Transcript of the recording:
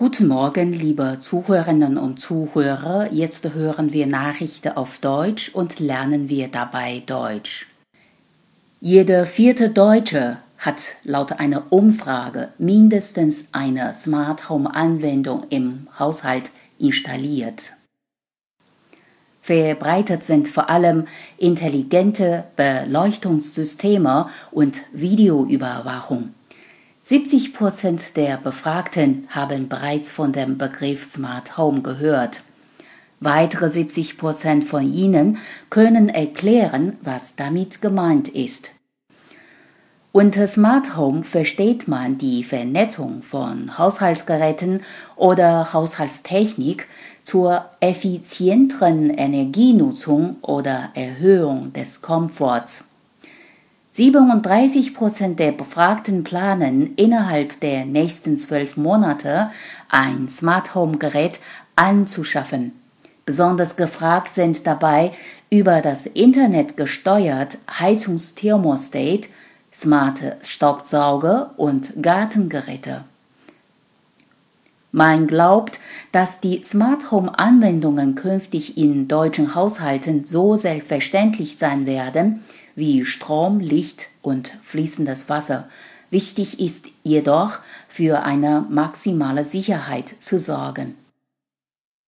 Guten Morgen, liebe Zuhörerinnen und Zuhörer. Jetzt hören wir Nachrichten auf Deutsch und lernen wir dabei Deutsch. Jeder vierte Deutsche hat laut einer Umfrage mindestens eine Smart Home Anwendung im Haushalt installiert. Verbreitet sind vor allem intelligente Beleuchtungssysteme und Videoüberwachung. 70 Prozent der Befragten haben bereits von dem Begriff Smart Home gehört. Weitere 70 Prozent von ihnen können erklären, was damit gemeint ist. Unter Smart Home versteht man die Vernetzung von Haushaltsgeräten oder Haushaltstechnik zur effizienteren Energienutzung oder Erhöhung des Komforts. 37 Prozent der Befragten planen innerhalb der nächsten zwölf Monate ein Smart Home Gerät anzuschaffen. Besonders gefragt sind dabei über das Internet gesteuert Heizungsthermostat, smarte Staubsauger und Gartengeräte. Man glaubt, dass die Smart Home Anwendungen künftig in deutschen Haushalten so selbstverständlich sein werden, wie Strom, Licht und fließendes Wasser. Wichtig ist jedoch, für eine maximale Sicherheit zu sorgen.